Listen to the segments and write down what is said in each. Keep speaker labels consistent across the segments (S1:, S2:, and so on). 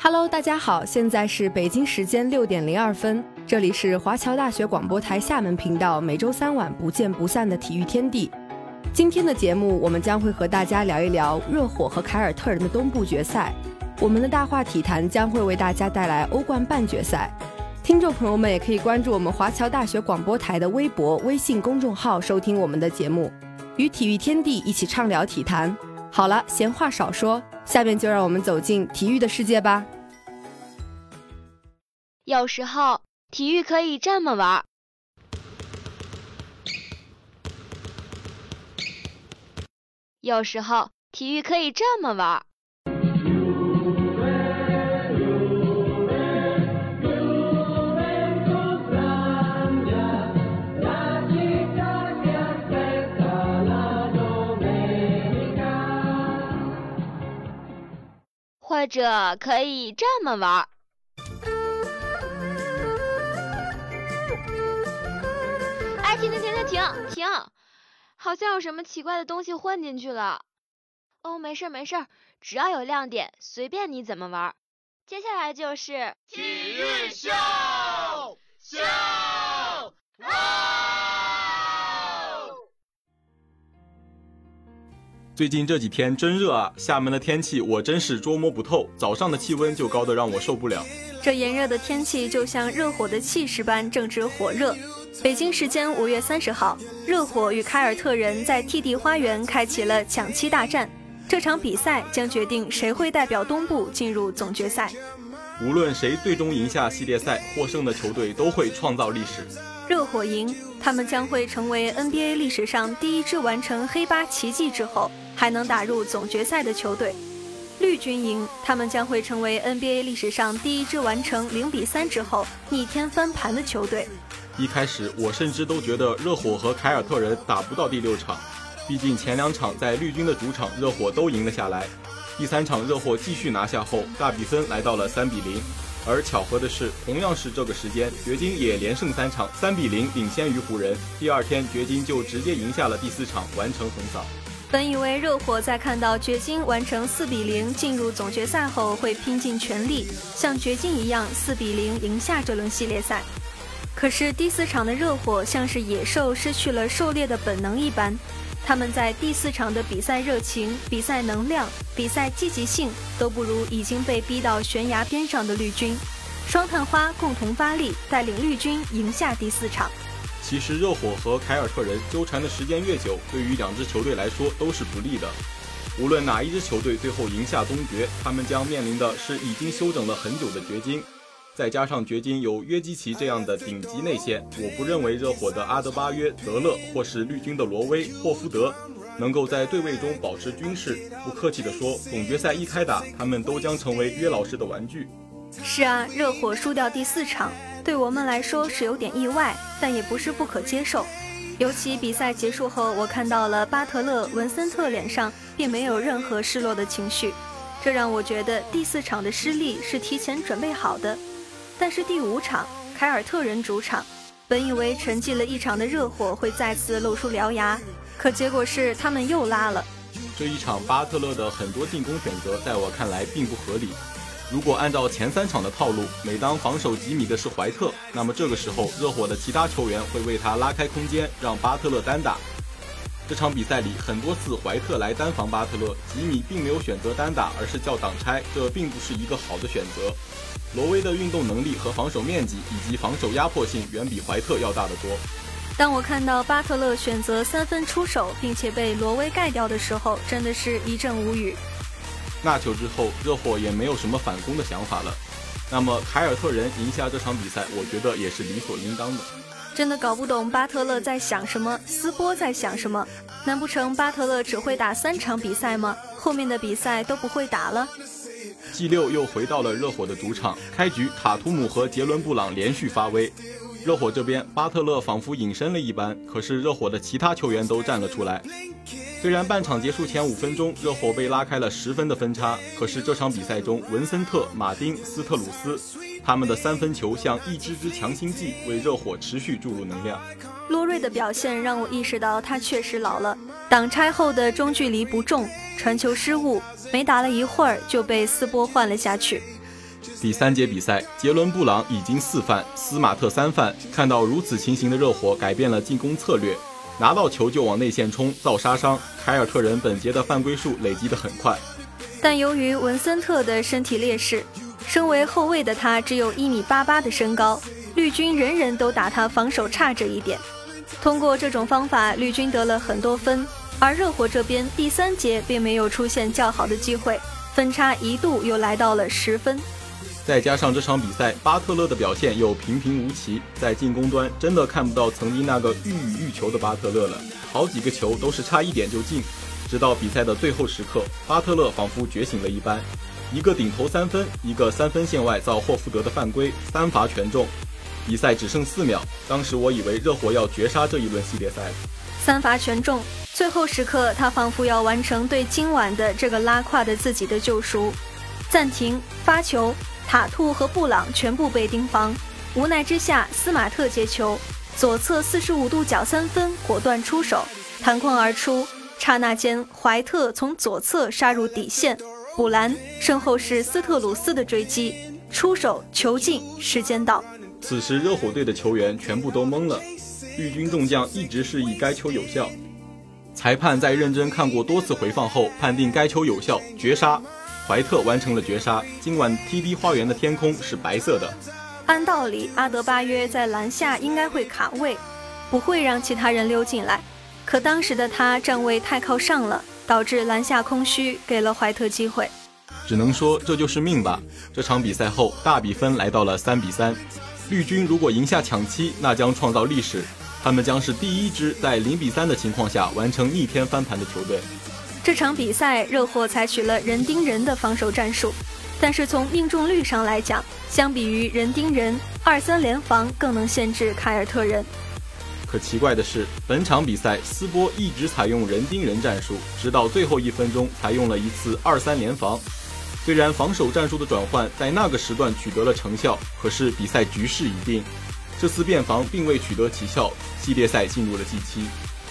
S1: Hello，大家好，现在是北京时间六点零二分，这里是华侨大学广播台厦门频道，每周三晚不见不散的体育天地。今天的节目，我们将会和大家聊一聊热火和凯尔特人的东部决赛。我们的大话体坛将会为大家带来欧冠半决赛。听众朋友们也可以关注我们华侨大学广播台的微博、微信公众号，收听我们的节目，与体育天地一起畅聊体坛。好了，闲话少说。下面就让我们走进体育的世界吧。
S2: 有时候体育可以这么玩，有时候体育可以这么玩。或者可以这么玩儿。哎，停停停停停停！好像有什么奇怪的东西混进去了。哦，没事没事，只要有亮点，随便你怎么玩。接下来就是
S3: 体育秀秀。
S4: 最近这几天真热啊！厦门的天气我真是捉摸不透，早上的气温就高得让我受不了。
S5: 这炎热的天气就像热火的气势般正值火热。北京时间五月三十号，热火与凯尔特人在 TD 花园开启了抢七大战，这场比赛将决定谁会代表东部进入总决赛。
S4: 无论谁最终赢下系列赛，获胜的球队都会创造历史。
S5: 热火赢，他们将会成为 NBA 历史上第一支完成黑八奇迹之后。还能打入总决赛的球队，绿军赢，他们将会成为 NBA 历史上第一支完成零比三之后逆天翻盘的球队。
S4: 一开始我甚至都觉得热火和凯尔特人打不到第六场，毕竟前两场在绿军的主场热火都赢了下来。第三场热火继续拿下后，大比分来到了三比零。而巧合的是，同样是这个时间，掘金也连胜三场，三比零领先于湖人。第二天，掘金就直接赢下了第四场，完成横扫。
S5: 本以为热火在看到掘金完成四比零进入总决赛后，会拼尽全力像掘金一样四比零赢下这轮系列赛。可是第四场的热火像是野兽失去了狩猎的本能一般，他们在第四场的比赛热情、比赛能量、比赛积极性都不如已经被逼到悬崖边上的绿军。双探花共同发力，带领绿军赢下第四场。
S4: 其实热火和凯尔特人纠缠的时间越久，对于两支球队来说都是不利的。无论哪一支球队最后赢下东决，他们将面临的是已经休整了很久的掘金，再加上掘金有约基奇这样的顶级内线，我不认为热火的阿德巴约、德勒或是绿军的罗威、霍福德能够在对位中保持均势。不客气地说，总决赛一开打，他们都将成为约老师的玩具。
S5: 是啊，热火输掉第四场。对我们来说是有点意外，但也不是不可接受。尤其比赛结束后，我看到了巴特勒、文森特脸上并没有任何失落的情绪，这让我觉得第四场的失利是提前准备好的。但是第五场，凯尔特人主场，本以为沉寂了一场的热火会再次露出獠牙，可结果是他们又拉了。
S4: 这一场巴特勒的很多进攻选择，在我看来并不合理。如果按照前三场的套路，每当防守吉米的是怀特，那么这个时候热火的其他球员会为他拉开空间，让巴特勒单打。这场比赛里很多次怀特来单防巴特勒，吉米并没有选择单打，而是叫挡拆，这并不是一个好的选择。罗威的运动能力和防守面积以及防守压迫性远比怀特要大得多。
S5: 当我看到巴特勒选择三分出手，并且被罗威盖掉的时候，真的是一阵无语。
S4: 那球之后，热火也没有什么反攻的想法了。那么凯尔特人赢下这场比赛，我觉得也是理所应当的。
S5: 真的搞不懂巴特勒在想什么，斯波在想什么？难不成巴特勒只会打三场比赛吗？后面的比赛都不会打了
S4: ？G 六又回到了热火的主场，开局塔图姆和杰伦布朗连续发威。热火这边，巴特勒仿佛隐身了一般，可是热火的其他球员都站了出来。虽然半场结束前五分钟，热火被拉开了十分的分差，可是这场比赛中，文森特、马丁、斯特鲁斯他们的三分球像一支支强心剂，为热火持续注入能量。
S5: 洛瑞的表现让我意识到他确实老了，挡拆后的中距离不中，传球失误，没打了一会儿就被斯波换了下去。
S4: 第三节比赛，杰伦布朗已经四犯，斯马特三犯。看到如此情形的热火改变了进攻策略，拿到球就往内线冲，造杀伤。凯尔特人本节的犯规数累积得很快，
S5: 但由于文森特的身体劣势，身为后卫的他只有一米八八的身高，绿军人人都打他防守差这一点。通过这种方法，绿军得了很多分，而热火这边第三节并没有出现较好的机会，分差一度又来到了十分。
S4: 再加上这场比赛，巴特勒的表现又平平无奇，在进攻端真的看不到曾经那个欲语欲求的巴特勒了，好几个球都是差一点就进。直到比赛的最后时刻，巴特勒仿佛觉醒了一般，一个顶投三分，一个三分线外造霍福德的犯规，三罚全中。比赛只剩四秒，当时我以为热火要绝杀这一轮系列赛。
S5: 三罚全中，最后时刻他仿佛要完成对今晚的这个拉胯的自己的救赎。暂停，发球。塔图和布朗全部被盯防，无奈之下，斯马特接球，左侧四十五度角三分，果断出手，弹框而出。刹那间，怀特从左侧杀入底线，补篮，身后是斯特鲁斯的追击，出手球进，时间到。
S4: 此时，热火队的球员全部都懵了，绿军众将一直示意该球有效，裁判在认真看过多次回放后，判定该球有效，绝杀。怀特完成了绝杀。今晚 TD 花园的天空是白色的。
S5: 按道理，阿德巴约在篮下应该会卡位，不会让其他人溜进来。可当时的他站位太靠上了，导致篮下空虚，给了怀特机会。
S4: 只能说这就是命吧。这场比赛后，大比分来到了三比三。绿军如果赢下抢七，那将创造历史，他们将是第一支在零比三的情况下完成逆天翻盘的球队。
S5: 这场比赛，热火采取了人盯人的防守战术，但是从命中率上来讲，相比于人盯人，二三联防更能限制凯尔特人。
S4: 可奇怪的是，本场比赛斯波一直采用人盯人战术，直到最后一分钟才用了一次二三联防。虽然防守战术的转换在那个时段取得了成效，可是比赛局势已定，这次变防并未取得奇效，系列赛进入了季期。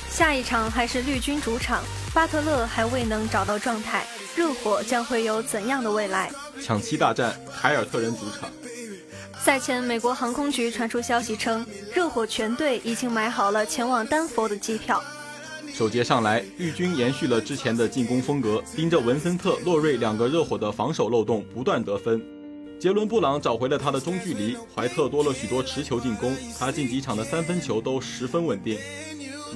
S5: 下一场还是绿军主场，巴特勒还未能找到状态，热火将会有怎样的未来？
S4: 抢七大战，凯尔特人主场。
S5: 赛前，美国航空局传出消息称，热火全队已经买好了前往丹佛的机票。
S4: 首节上来，绿军延续了之前的进攻风格，盯着文森特、洛瑞两个热火的防守漏洞，不断得分。杰伦布朗找回了他的中距离，怀特多了许多持球进攻，他近几场的三分球都十分稳定。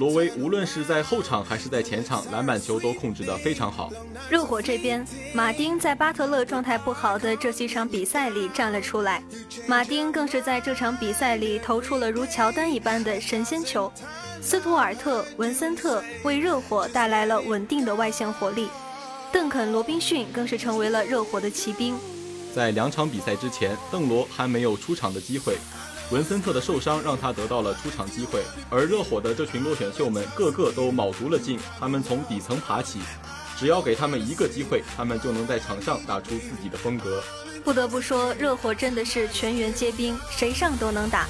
S4: 罗威无论是在后场还是在前场，篮板球都控制得非常好。
S5: 热火这边，马丁在巴特勒状态不好的这几场比赛里站了出来，马丁更是在这场比赛里投出了如乔丹一般的神仙球。斯图尔特、文森特为热火带来了稳定的外线火力，邓肯、罗宾逊更是成为了热火的骑兵。
S4: 在两场比赛之前，邓罗还没有出场的机会。文森特的受伤让他得到了出场机会，而热火的这群落选秀们个个都卯足了劲，他们从底层爬起，只要给他们一个机会，他们就能在场上打出自己的风格。
S5: 不得不说，热火真的是全员皆兵，谁上都能打。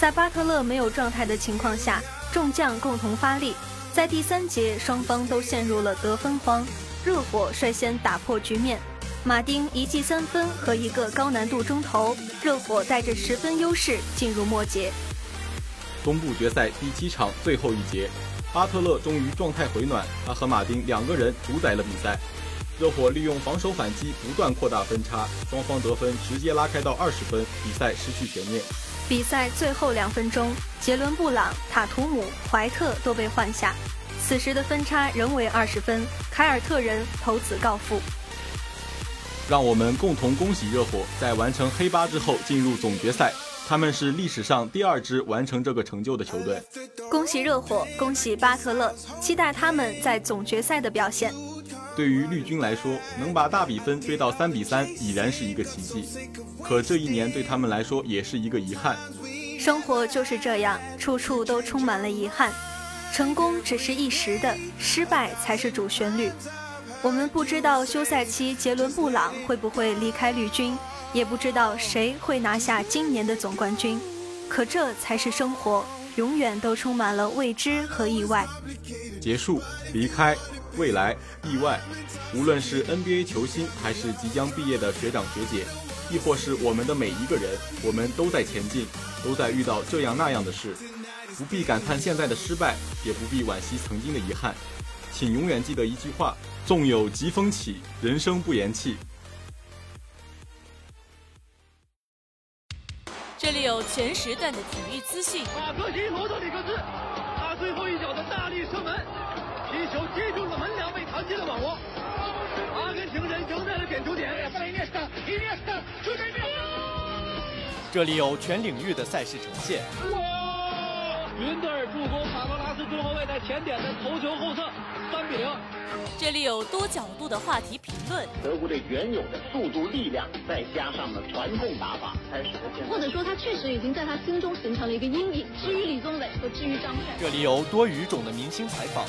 S5: 在巴特勒没有状态的情况下，众将共同发力，在第三节双方都陷入了得分荒，热火率先打破局面。马丁一记三分和一个高难度中投，热火带着十分优势进入末节。
S4: 东部决赛第七场最后一节，巴特勒终于状态回暖，他和马丁两个人主宰了比赛。热火利用防守反击不断扩大分差，双方得分直接拉开到二十分，比赛失去悬念。
S5: 比赛最后两分钟，杰伦布朗、塔图姆、怀特都被换下，此时的分差仍为二十分，凯尔特人投子告负。
S4: 让我们共同恭喜热火，在完成黑八之后进入总决赛。他们是历史上第二支完成这个成就的球队。
S5: 恭喜热火，恭喜巴特勒，期待他们在总决赛的表现。
S4: 对于绿军来说，能把大比分追到三比三已然是一个奇迹。可这一年对他们来说也是一个遗憾。
S5: 生活就是这样，处处都充满了遗憾。成功只是一时的，失败才是主旋律。我们不知道休赛期杰伦布朗会不会离开绿军，也不知道谁会拿下今年的总冠军。可这才是生活，永远都充满了未知和意外。
S4: 结束，离开，未来，意外。无论是 NBA 球星，还是即将毕业的学长学姐，亦或是我们的每一个人，我们都在前进，都在遇到这样那样的事，不必感叹现在的失败，也不必惋惜曾经的遗憾，请永远记得一句话：纵有疾风起，人生不言弃。
S6: 这里有全时段的体育资讯。
S3: 马克西罗德里克斯，他最后一脚的大力射门，皮球击中了门梁，被弹进了网窝。阿根廷人赢在了点球点。
S7: 这里有全领域的赛事呈现。
S3: 云德尔助攻卡罗拉斯中后卫在前点的头球后侧，三比零。
S6: 这里有多角度的话题评论。
S8: 德国队原有的速度、力量，再加上了传控打法，开始了现。
S9: 或者说，他确实已经在他心中形成了一个阴影。至于李宗伟和至于张帅，
S7: 这里有多语种的明星采访。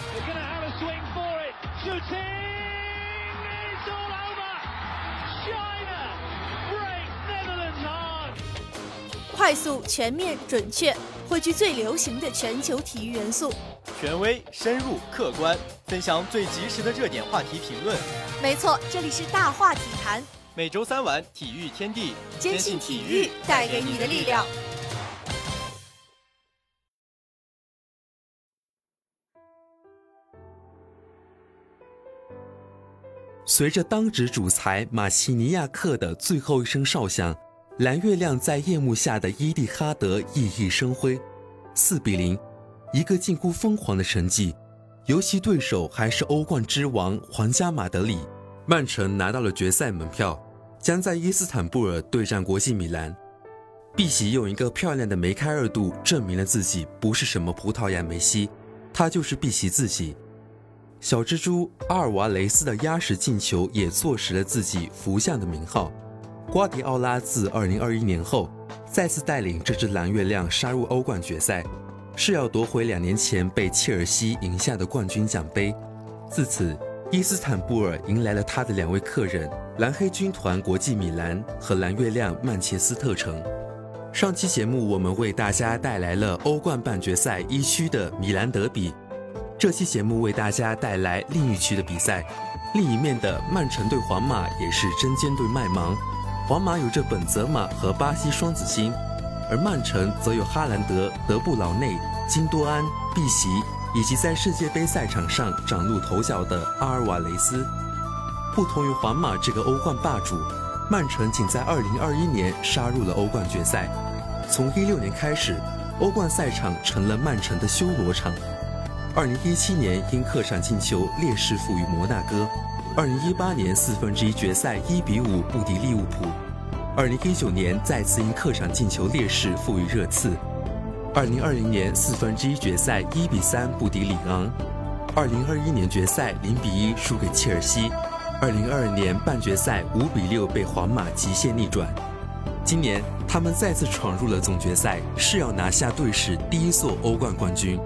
S6: 快速、全面、准确，汇聚最流行的全球体育元素。
S7: 权威、深入、客观，分享最及时的热点话题评论。
S6: 没错，这里是大话体坛。
S7: 每周三晚，体育天地，
S6: 坚信体育带给你的力量。
S10: 随着当值主裁马西尼亚克的最后一声哨响。蓝月亮在夜幕下的伊蒂哈德熠熠生辉，四比零，一个近乎疯狂的成绩。尤其对手还是欧冠之王皇家马德里，曼城拿到了决赛门票，将在伊斯坦布尔对战国际米兰。碧玺用一个漂亮的梅开二度证明了自己不是什么葡萄牙梅西，他就是碧玺自己。小蜘蛛阿尔瓦雷斯的压实进球也坐实了自己福相的名号。瓜迪奥拉自2021年后再次带领这支蓝月亮杀入欧冠决赛，是要夺回两年前被切尔西赢下的冠军奖杯。自此，伊斯坦布尔迎来了他的两位客人——蓝黑军团国际米兰和蓝月亮曼彻斯特城。上期节目我们为大家带来了欧冠半决赛一区的米兰德比，这期节目为大家带来另一区的比赛，另一面的曼城对皇马也是针尖对麦芒。皇马有着本泽马和巴西双子星，而曼城则有哈兰德、德布劳内、金多安、碧玺，以及在世界杯赛场上崭露头角的阿尔瓦雷斯。不同于皇马这个欧冠霸主，曼城仅在2021年杀入了欧冠决赛。从16年开始，欧冠赛场成了曼城的修罗场。2017年因客场进球劣势负于摩纳哥。二零一八年四分之一决赛一比五不敌利物浦，二零一九年再次因客场进球劣势负于热刺，二零二零年四分之一决赛一比三不敌里昂，二零二一年决赛零比一输给切尔西，二零二二年半决赛五比六被皇马极限逆转，今年他们再次闯入了总决赛，是要拿下队史第一座欧冠冠军。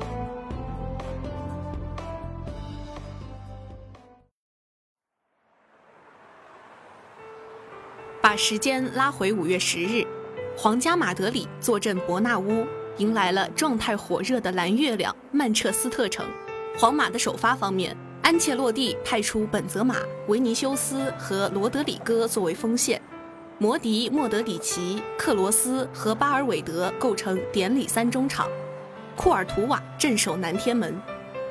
S11: 把时间拉回五月十日，皇家马德里坐镇伯纳乌，迎来了状态火热的蓝月亮曼彻斯特城。皇马的首发方面，安切洛蒂派出本泽马、维尼修斯和罗德里戈作为锋线，摩迪、莫德里奇、克罗斯和巴尔韦德构成典礼三中场，库尔图瓦镇守南天门。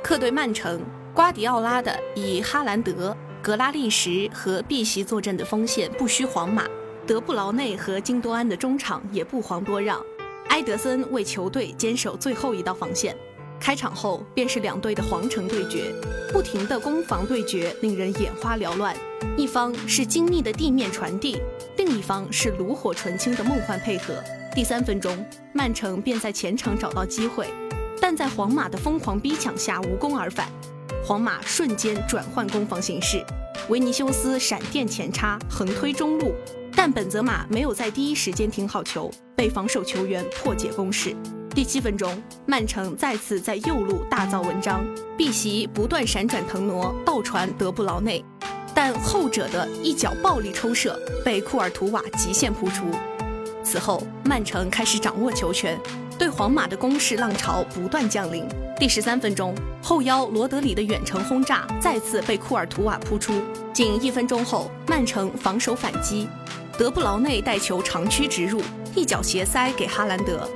S11: 客队曼城，瓜迪奥拉的以哈兰德。格拉利什和碧玺坐镇的锋线不虚皇马，德布劳内和金多安的中场也不遑多让，埃德森为球队坚守最后一道防线。开场后便是两队的皇城对决，不停的攻防对决令人眼花缭乱。一方是精密的地面传递，另一方是炉火纯青的梦幻配合。第三分钟，曼城便在前场找到机会，但在皇马的疯狂逼抢下无功而返。皇马瞬间转换攻防形势，维尼修斯闪电前插横推中路，但本泽马没有在第一时间停好球，被防守球员破解攻势。第七分钟，曼城再次在右路大造文章，碧玺不断闪转腾挪，倒传德布劳内，但后者的一脚暴力抽射被库尔图瓦极限扑出。此后，曼城开始掌握球权，对皇马的攻势浪潮不断降临。第十三分钟，后腰罗德里的远程轰炸再次被库尔图瓦扑出。仅一分钟后，曼城防守反击，德布劳内带球长驱直入，一脚斜塞给哈兰德，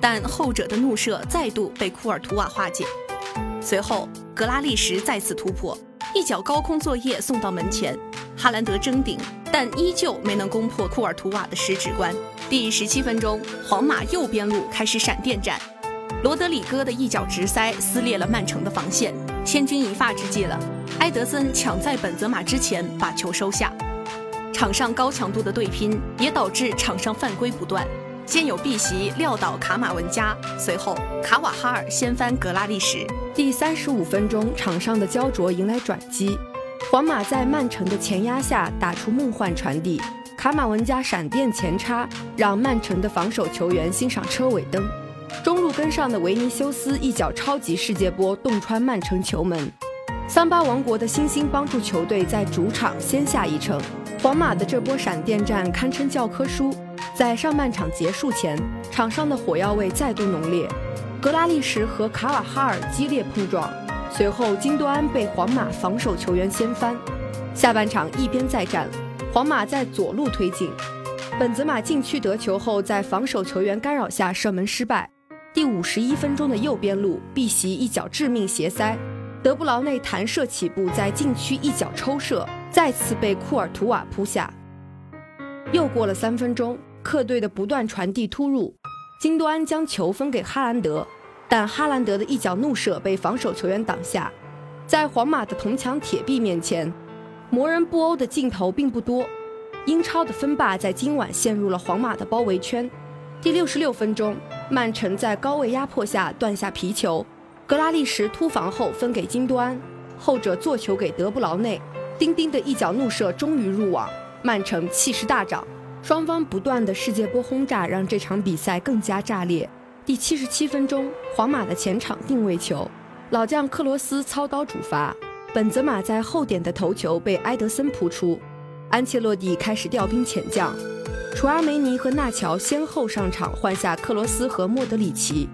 S11: 但后者的怒射再度被库尔图瓦化解。随后，格拉利什再次突破，一脚高空作业送到门前，哈兰德争顶，但依旧没能攻破库尔图瓦的十指关。第十七分钟，皇马右边路开始闪电战，罗德里戈的一脚直塞撕裂了曼城的防线，千钧一发之际了，埃德森抢在本泽马之前把球收下。场上高强度的对拼也导致场上犯规不断。先有碧玺撂倒卡马文加，随后卡瓦哈尔掀翻格拉利什。
S1: 第三十五分钟，场上的焦灼迎来转机，皇马在曼城的前压下打出梦幻传递，卡马文加闪电前插，让曼城的防守球员欣赏车尾灯。中路跟上的维尼修斯一脚超级世界波洞穿曼城球门，桑巴王国的星星帮助球队在主场先下一城。皇马的这波闪电战堪称教科书，在上半场结束前，场上的火药味再度浓烈，格拉利什和卡瓦哈尔激烈碰撞，随后金多安被皇马防守球员掀翻。下半场一边再战，皇马在左路推进，本泽马禁区得球后，在防守球员干扰下射门失败。第五十一分钟的右边路，碧玺一脚致命斜塞，德布劳内弹射起步，在禁区一脚抽射。再次被库尔图瓦扑下。又过了三分钟，客队的不断传递突入，金多安将球分给哈兰德，但哈兰德的一脚怒射被防守球员挡下。在皇马的铜墙铁壁面前，魔人布欧的镜头并不多。英超的分霸在今晚陷入了皇马的包围圈。第六十六分钟，曼城在高位压迫下断下皮球，格拉利什突防后分给金多安，后者做球给德布劳内。丁丁的一脚怒射终于入网，曼城气势大涨。双方不断的世界波轰炸让这场比赛更加炸裂。第七十七分钟，皇马的前场定位球，老将克罗斯操刀主罚，本泽马在后点的头球被埃德森扑出。安切洛蒂开始调兵遣将，楚阿梅尼和纳乔先后上场换下克罗斯和莫德里奇。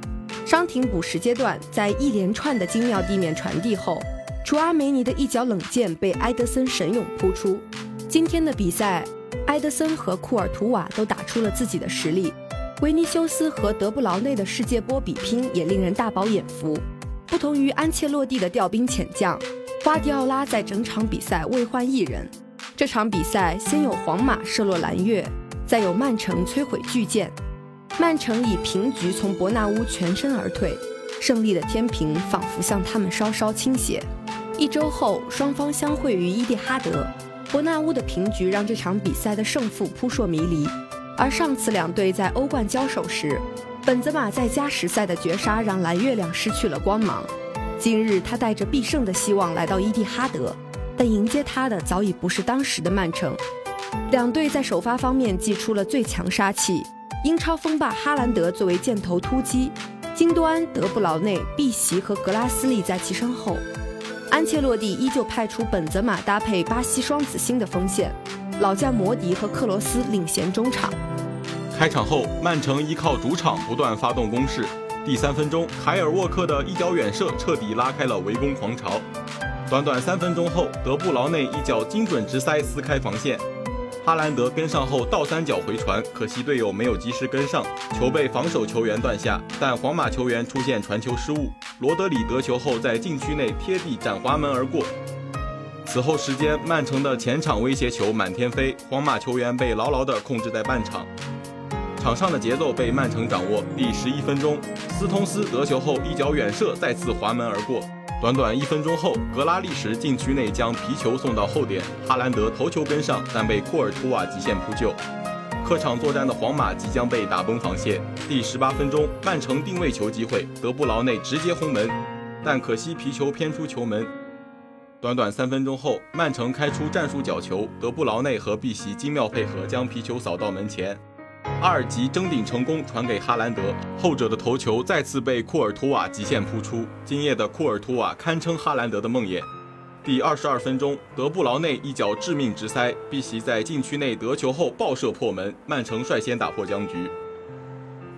S1: 伤停补时阶段，在一连串的精妙地面传递后。楚阿梅尼的一脚冷箭被埃德森神勇扑出。今天的比赛，埃德森和库尔图瓦都打出了自己的实力。维尼修斯和德布劳内的世界波比拼也令人大饱眼福。不同于安切洛蒂的调兵遣将，瓜迪奥拉在整场比赛未换一人。这场比赛先有皇马射落蓝月，再有曼城摧毁巨舰。曼城以平局从伯纳乌全身而退，胜利的天平仿佛向他们稍稍倾斜。一周后，双方相会于伊蒂哈德。伯纳乌的平局让这场比赛的胜负扑朔迷离。而上次两队在欧冠交手时，本泽马在加时赛的绝杀让蓝月亮失去了光芒。今日他带着必胜的希望来到伊蒂哈德，但迎接他的早已不是当时的曼城。两队在首发方面祭出了最强杀器。英超锋霸哈兰德作为箭头突击，京多安、德布劳内、碧玺和格拉斯利在其身后。安切洛蒂依旧派出本泽马搭配巴西双子星的锋线，老将摩迪和克罗斯领衔中场。
S4: 开场后，曼城依靠主场不断发动攻势。第三分钟，凯尔沃克的一脚远射彻底拉开了围攻狂潮。短短三分钟后，德布劳内一脚精准直塞撕开防线。哈兰德跟上后倒三角回传，可惜队友没有及时跟上，球被防守球员断下。但皇马球员出现传球失误，罗德里得球后在禁区内贴地斩滑门而过。此后时间，曼城的前场威胁球满天飞，皇马球员被牢牢地控制在半场，场上的节奏被曼城掌握。第十一分钟，斯通斯得球后一脚远射再次滑门而过。短短一分钟后，格拉利什禁区内将皮球送到后点，哈兰德头球跟上，但被库尔图瓦极限扑救。客场作战的皇马即将被打崩防线。第十八分钟，曼城定位球机会，德布劳内直接轰门，但可惜皮球偏出球门。短短三分钟后，曼城开出战术角球，德布劳内和碧玺精妙配合，将皮球扫到门前。阿尔吉争顶成功，传给哈兰德，后者的头球再次被库尔图瓦极限扑出。今夜的库尔图瓦堪称哈兰德的梦魇。第二十二分钟，德布劳内一脚致命直塞，碧玺在禁区内得球后爆射破门，曼城率先打破僵局。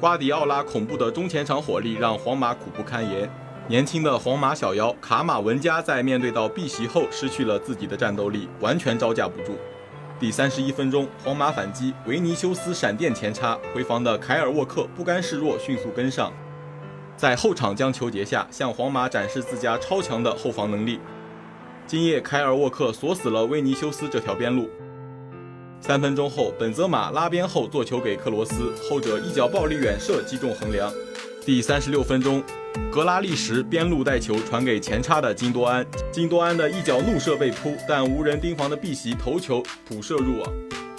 S4: 瓜迪奥拉恐怖的中前场火力让皇马苦不堪言。年轻的皇马小妖卡马文加在面对到碧玺后失去了自己的战斗力，完全招架不住。第三十一分钟，皇马反击，维尼修斯闪电前插，回防的凯尔沃克不甘示弱，迅速跟上，在后场将球截下，向皇马展示自家超强的后防能力。今夜凯尔沃克锁死了维尼修斯这条边路。三分钟后，本泽马拉边后做球给克罗斯，后者一脚暴力远射击中横梁。第三十六分钟，格拉利什边路带球传给前插的金多安，金多安的一脚怒射被扑，但无人盯防的碧玺头球普射入网，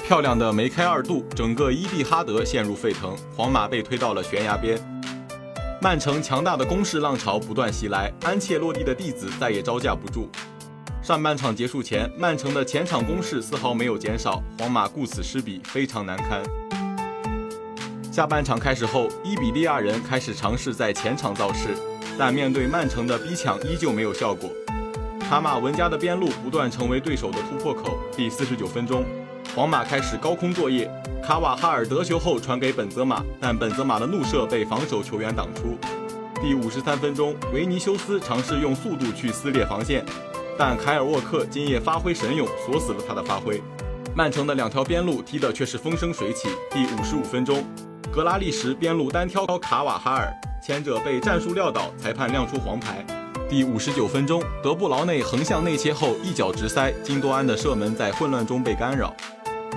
S4: 漂亮的梅开二度，整个伊蒂哈德陷入沸腾，皇马被推到了悬崖边。曼城强大的攻势浪潮不断袭来，安切洛蒂的弟子再也招架不住。上半场结束前，曼城的前场攻势丝毫没有减少，皇马顾此失彼，非常难堪。下半场开始后，伊比利亚人开始尝试在前场造势，但面对曼城的逼抢依旧没有效果。卡马文加的边路不断成为对手的突破口。第四十九分钟，皇马开始高空作业，卡瓦哈尔得球后传给本泽马，但本泽马的怒射被防守球员挡出。第五十三分钟，维尼修斯尝试用速度去撕裂防线，但凯尔沃克今夜发挥神勇，锁死了他的发挥。曼城的两条边路踢的却是风生水起。第五十五分钟。格拉利什边路单挑卡瓦哈尔，前者被战术撂倒，裁判亮出黄牌。第五十九分钟，德布劳内横向内切后一脚直塞，金多安的射门在混乱中被干扰，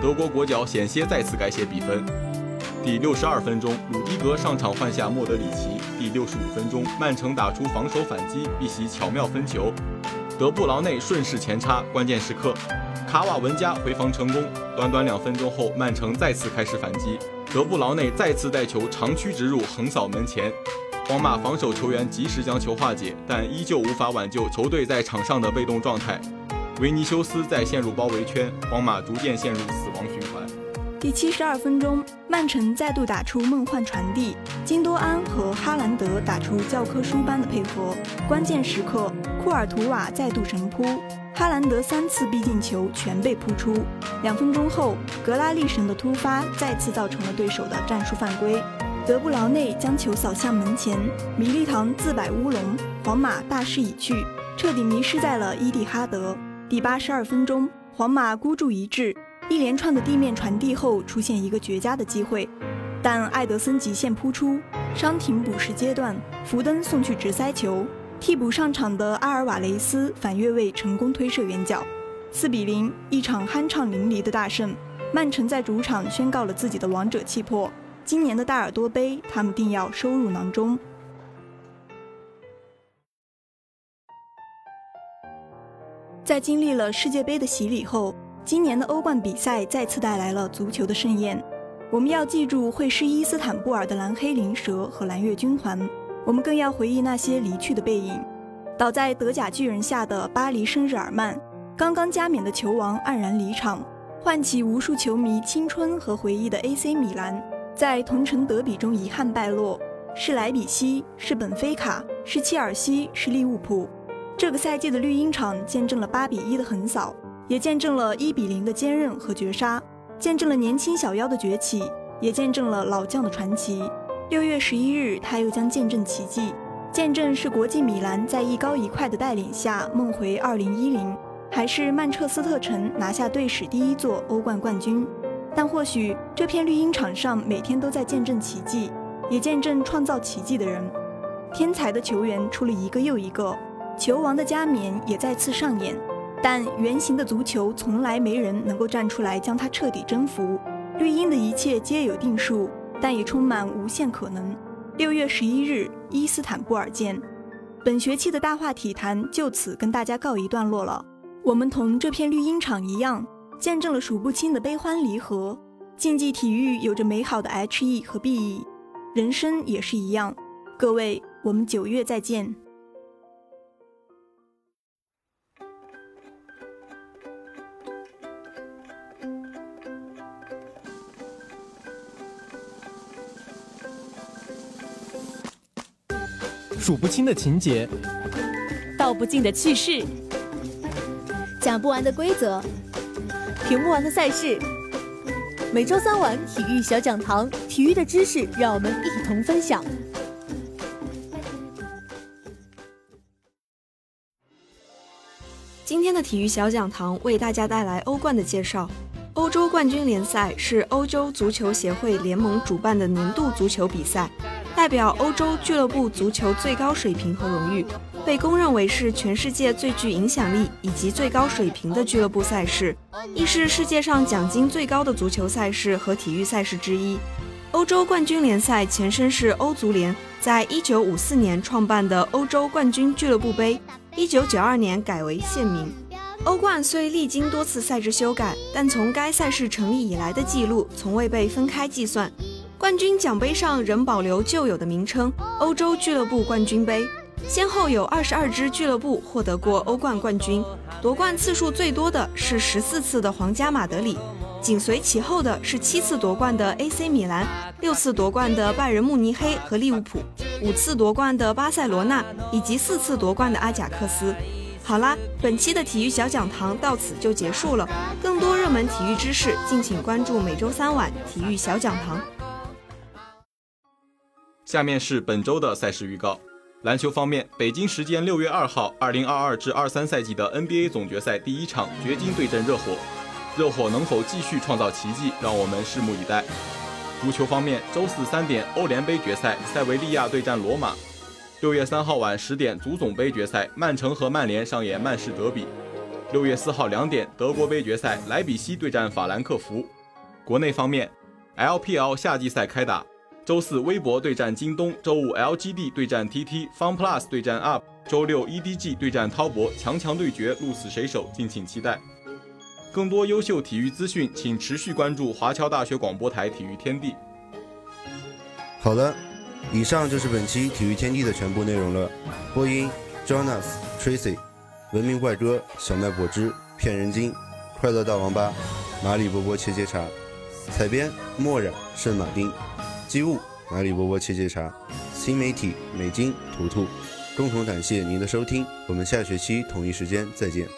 S4: 德国国脚险些再次改写比分。第六十二分钟，鲁迪格上场换下莫德里奇。第六十五分钟，曼城打出防守反击，碧玺巧妙分球，德布劳内顺势前插，关键时刻。卡瓦文加回防成功，短短两分钟后，曼城再次开始反击，德布劳内再次带球长驱直入，横扫门前，皇马防守球员及时将球化解，但依旧无法挽救球队在场上的被动状态。维尼修斯再陷入包围圈，皇马逐渐陷入死亡循环。
S12: 第七十二分钟，曼城再度打出梦幻传递，金多安和哈兰德打出教科书般的配合，关键时刻库尔图瓦再度神扑。哈兰德三次逼近球全被扑出。两分钟后，格拉利什的突发再次造成了对手的战术犯规。德布劳内将球扫向门前，米利唐自摆乌龙，皇马大势已去，彻底迷失在了伊蒂哈德。第八十二分钟，皇马孤注一掷，一连串的地面传递后出现一个绝佳的机会，但艾德森极限扑出，伤停补时阶段，福登送去直塞球。替补上场的阿尔瓦雷斯反越位成功推射远角，四比零，一场酣畅淋漓的大胜。曼城在主场宣告了自己的王者气魄，今年的大耳朵杯他们定要收入囊中。在经历了世界杯的洗礼后，今年的欧冠比赛再次带来了足球的盛宴。我们要记住会师伊斯坦布尔的蓝黑灵蛇和蓝月军团。我们更要回忆那些离去的背影，倒在德甲巨人下的巴黎圣日耳曼，刚刚加冕的球王黯然离场，唤起无数球迷青春和回忆的 AC 米兰，在同城德比中遗憾败落。是莱比锡，是本菲卡，是切尔西，是利物浦。这个赛季的绿茵场见证了八比一的横扫，也见证了一比零的坚韧和绝杀，见证了年轻小妖的崛起，也见证了老将的传奇。六月十一日，他又将见证奇迹，见证是国际米兰在一高一快的带领下梦回二零一零，还是曼彻斯特城拿下队史第一座欧冠冠军。但或许这片绿茵场上每天都在见证奇迹，也见证创造奇迹的人。天才的球员出了一个又一个，球王的加冕也再次上演。但圆形的足球从来没人能够站出来将它彻底征服。绿茵的一切皆有定数。但也充满无限可能。六月十一日，伊斯坦布尔见。本学期的大话体坛就此跟大家告一段落了。我们同这片绿茵场一样，见证了数不清的悲欢离合。竞技体育有着美好的 H E 和 B E，人生也是一样。各位，我们九月再见。
S13: 数不清的情节，
S6: 道不尽的趣事，讲不完的规则，评不完的赛事。每周三晚体育小讲堂，体育的知识让我们一同分享。
S1: 今天的体育小讲堂为大家带来欧冠的介绍。
S14: 欧洲冠军联赛是欧洲足球协会联盟主办的年度足球比赛，代表欧洲俱乐部足球最高水平和荣誉，被公认为是全世界最具影响力以及最高水平的俱乐部赛事，亦是世界上奖金最高的足球赛事和体育赛事之一。欧洲冠军联赛前身是欧足联，在一九五四年创办的欧洲冠军俱乐部杯，一九九二年改为现名。欧冠虽历经多次赛制修改，但从该赛事成立以来的记录从未被分开计算。冠军奖杯上仍保留旧有的名称——欧洲俱乐部冠军杯。先后有二十二支俱乐部获得过欧冠冠军，夺冠次数最多的是十四次的皇家马德里。紧随其后的是七次夺冠的 AC 米兰，六次夺冠的拜仁慕尼黑和利物浦，五次夺冠的巴塞罗那，以及四次夺冠的阿贾克斯。好啦，本期的体育小讲堂到此就结束了。更多热门体育知识，敬请关注每周三晚体育小讲堂。
S4: 下面是本周的赛事预告。篮球方面，北京时间六月二号，二零二二至二三赛季的 NBA 总决赛第一场，掘金对阵热火。热火能否继续创造奇迹，让我们拭目以待。足球方面，周四三点欧联杯决赛，塞维利亚对战罗马；六月三号晚十点足总杯决赛，曼城和曼联上演曼市德比；六月四号两点德国杯决赛，莱比锡对战法兰克福。国内方面，LPL 夏季赛开打，周四微博对战京东，周五 LGD 对战 TT，FunPlus 对战 UP，周六 EDG 对战滔博，强强对决，鹿死谁手，敬请期待。更多优秀体育资讯，请持续关注华侨大学广播台体育天地。
S13: 好了，以上就是本期体育天地的全部内容了。播音：Jonas、Tracy，文明怪哥、小麦果汁、骗人精、快乐大王八、马里波波切切茶。采编：墨染、圣马丁。机务：马里波波切切茶。新媒体：美金、图图。共同感谢您的收听，我们下学期同一时间再见。